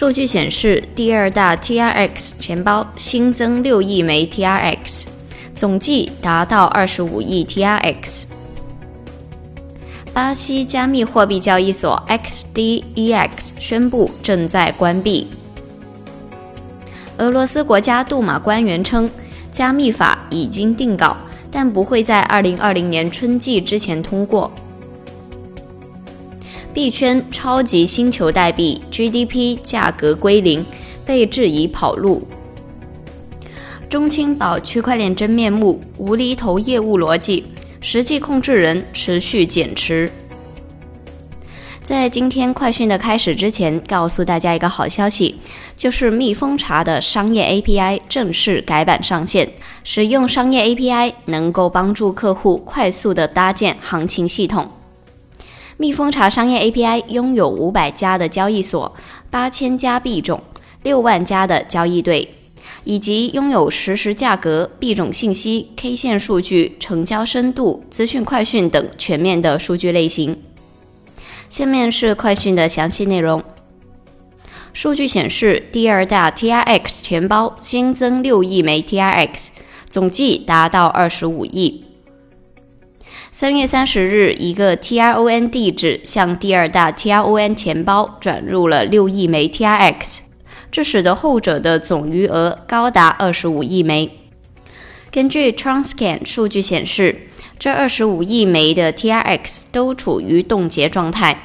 数据显示，第二大 TRX 钱包新增六亿枚 TRX，总计达到二十五亿 TRX。巴西加密货币交易所 XDEX 宣布正在关闭。俄罗斯国家杜马官员称，加密法已经定稿，但不会在二零二零年春季之前通过。币圈超级星球代币 GDP 价格归零，被质疑跑路。中青宝区块链真面目，无厘头业务逻辑。实际控制人持续减持。在今天快讯的开始之前，告诉大家一个好消息，就是蜜蜂茶的商业 API 正式改版上线。使用商业 API 能够帮助客户快速的搭建行情系统。蜜蜂茶商业 API 拥有五百家的交易所，八千家币种，六万家的交易对。以及拥有实时价格、币种信息、K 线数据、成交深度、资讯快讯等全面的数据类型。下面是快讯的详细内容。数据显示，第二大 TRX 钱包新增六亿枚 TRX，总计达到二十五亿。三月三十日，一个 TRON 地址向第二大 TRON 钱包转入了六亿枚 TRX。这使得后者的总余额高达二十五亿枚。根据 Transcan 数据显示，这二十五亿枚的 TRX 都处于冻结状态。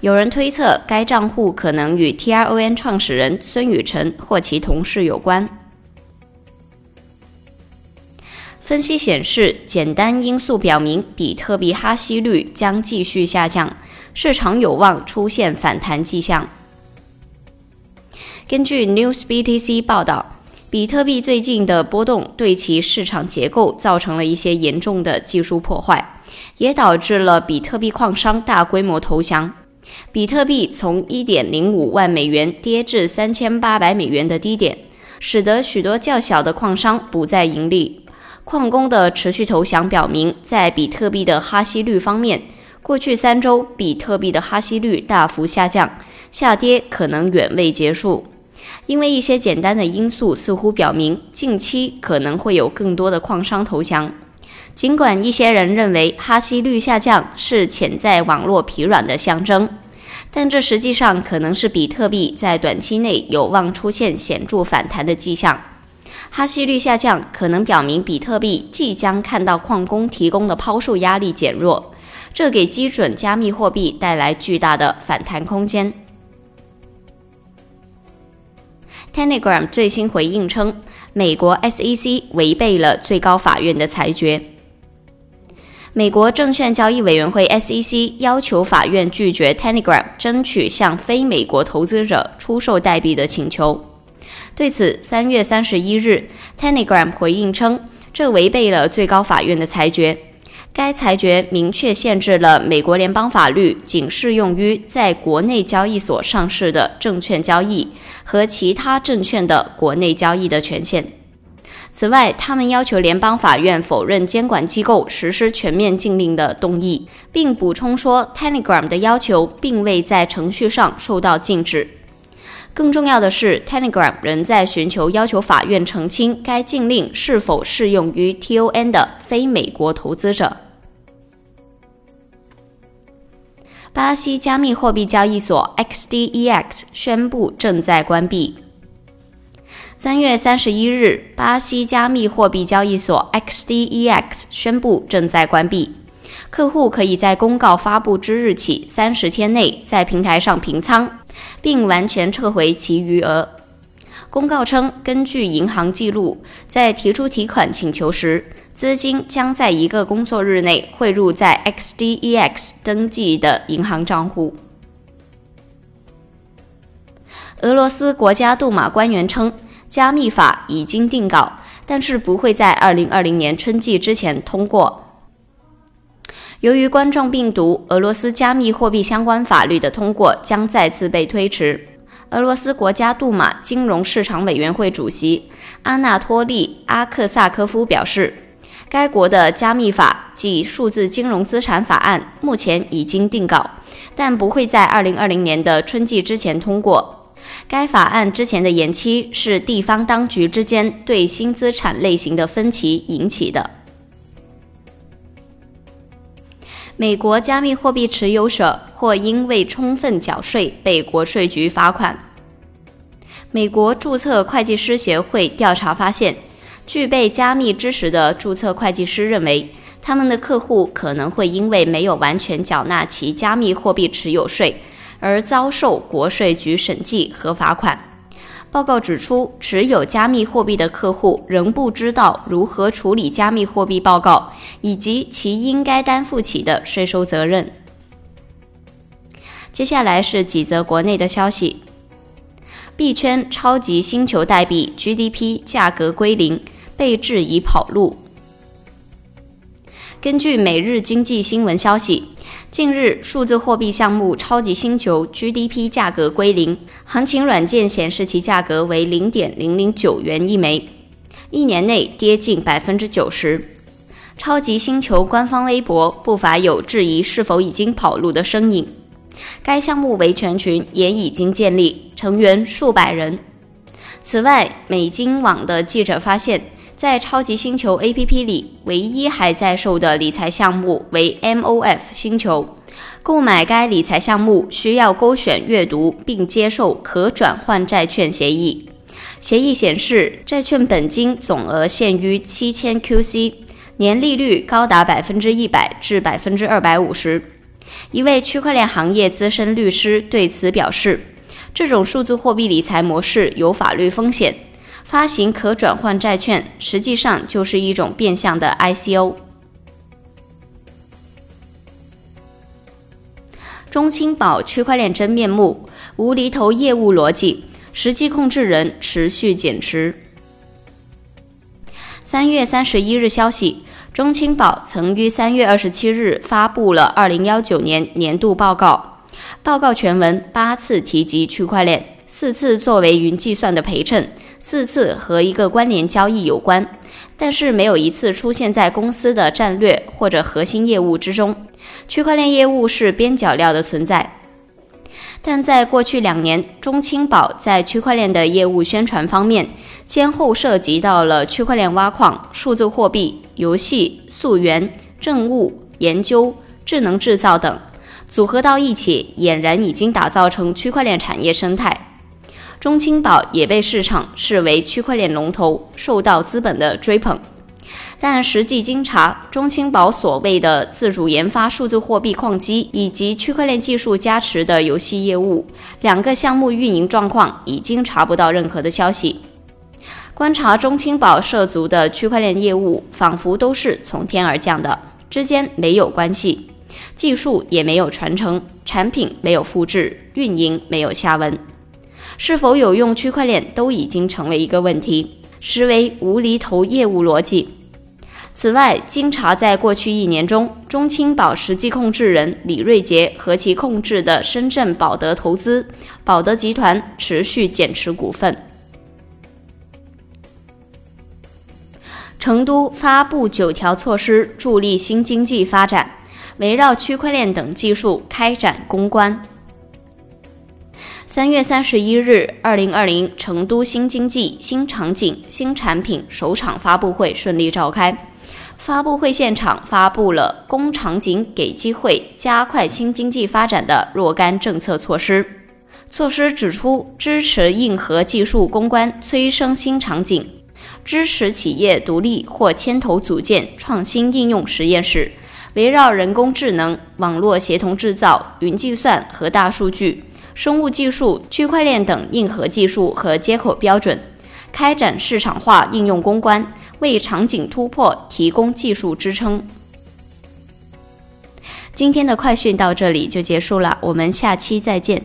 有人推测，该账户可能与 TRON 创始人孙宇晨或其同事有关。分析显示，简单因素表明，比特币哈希率将继续下降，市场有望出现反弹迹象。根据 NewsBTC 报道，比特币最近的波动对其市场结构造成了一些严重的技术破坏，也导致了比特币矿商大规模投降。比特币从1.05万美元跌至3800美元的低点，使得许多较小的矿商不再盈利。矿工的持续投降表明，在比特币的哈希率方面，过去三周比特币的哈希率大幅下降，下跌可能远未结束。因为一些简单的因素似乎表明，近期可能会有更多的矿商投降。尽管一些人认为哈希率下降是潜在网络疲软的象征，但这实际上可能是比特币在短期内有望出现显著反弹的迹象。哈希率下降可能表明比特币即将看到矿工提供的抛售压力减弱，这给基准加密货币带来巨大的反弹空间。Telegram 最新回应称，美国 SEC 违背了最高法院的裁决。美国证券交易委员会 SEC 要求法院拒绝 Telegram 争取向非美国投资者出售代币的请求。对此，三月三十一日，Telegram 回应称，这违背了最高法院的裁决。该裁决明确限制了美国联邦法律仅适用于在国内交易所上市的证券交易和其他证券的国内交易的权限。此外，他们要求联邦法院否认监管机构实施全面禁令的动议，并补充说，Telegram 的要求并未在程序上受到禁止。更重要的是，Telegram 仍在寻求要求法院澄清该禁令是否适用于 TON 的非美国投资者。巴西加密货币交易所 XDEX 宣布正在关闭。三月三十一日，巴西加密货币交易所 XDEX 宣布正在关闭，客户可以在公告发布之日起三十天内在平台上平仓。并完全撤回其余额。公告称，根据银行记录，在提出提款请求时，资金将在一个工作日内汇入在 XDEX 登记的银行账户。俄罗斯国家杜马官员称，加密法已经定稿，但是不会在二零二零年春季之前通过。由于冠状病毒，俄罗斯加密货币相关法律的通过将再次被推迟。俄罗斯国家杜马金融市场委员会主席阿纳托利·阿克萨科夫表示，该国的加密法即数字金融资产法案目前已经定稿，但不会在二零二零年的春季之前通过。该法案之前的延期是地方当局之间对新资产类型的分歧引起的。美国加密货币持有者或因未充分缴税被国税局罚款。美国注册会计师协会调查发现，具备加密知识的注册会计师认为，他们的客户可能会因为没有完全缴纳其加密货币持有税而遭受国税局审计和罚款。报告指出，持有加密货币的客户仍不知道如何处理加密货币报告以及其应该担负起的税收责任。接下来是几则国内的消息：币圈超级星球代币 GDP 价格归零，被质疑跑路。根据每日经济新闻消息。近日，数字货币项目超级星球 GDP 价格归零，行情软件显示其价格为零点零零九元一枚，一年内跌近百分之九十。超级星球官方微博不乏有质疑是否已经跑路的身影。该项目维权群也已经建立，成员数百人。此外，美金网的记者发现。在超级星球 APP 里，唯一还在售的理财项目为 MOF 星球。购买该理财项目需要勾选阅读并接受可转换债券协议。协议显示，债券本金总额限于七千 QC，年利率高达百分之一百至百分之二百五十。一位区块链行业资深律师对此表示：“这种数字货币理财模式有法律风险。”发行可转换债券实际上就是一种变相的 ICO。中青宝区块链真面目，无厘头业务逻辑，实际控制人持续减持。三月三十一日消息，中青宝曾于三月二十七日发布了二零幺九年年度报告，报告全文八次提及区块链，四次作为云计算的陪衬。四次和一个关联交易有关，但是没有一次出现在公司的战略或者核心业务之中。区块链业务是边角料的存在，但在过去两年，中青宝在区块链的业务宣传方面，先后涉及到了区块链挖矿、数字货币、游戏、溯源、政务、研究、智能制造等，组合到一起，俨然已经打造成区块链产业生态。中青宝也被市场视为区块链龙头，受到资本的追捧。但实际经查，中青宝所谓的自主研发数字货币矿机以及区块链技术加持的游戏业务，两个项目运营状况已经查不到任何的消息。观察中青宝涉足的区块链业务，仿佛都是从天而降的，之间没有关系，技术也没有传承，产品没有复制，运营没有下文。是否有用区块链都已经成为一个问题，实为无厘头业务逻辑。此外，经查在过去一年中，中青宝实际控制人李瑞杰和其控制的深圳宝德投资、宝德集团持续减持股份。成都发布九条措施助力新经济发展，围绕区块链等技术开展攻关。三月三十一日，二零二零成都新经济新场景新产品首场发布会顺利召开。发布会现场发布了“工场景给机会，加快新经济发展”的若干政策措施。措施指出，支持硬核技术攻关，催生新场景；支持企业独立或牵头组建创新应用实验室，围绕人工智能、网络协同制造、云计算和大数据。生物技术、区块链等硬核技术和接口标准，开展市场化应用攻关，为场景突破提供技术支撑。今天的快讯到这里就结束了，我们下期再见。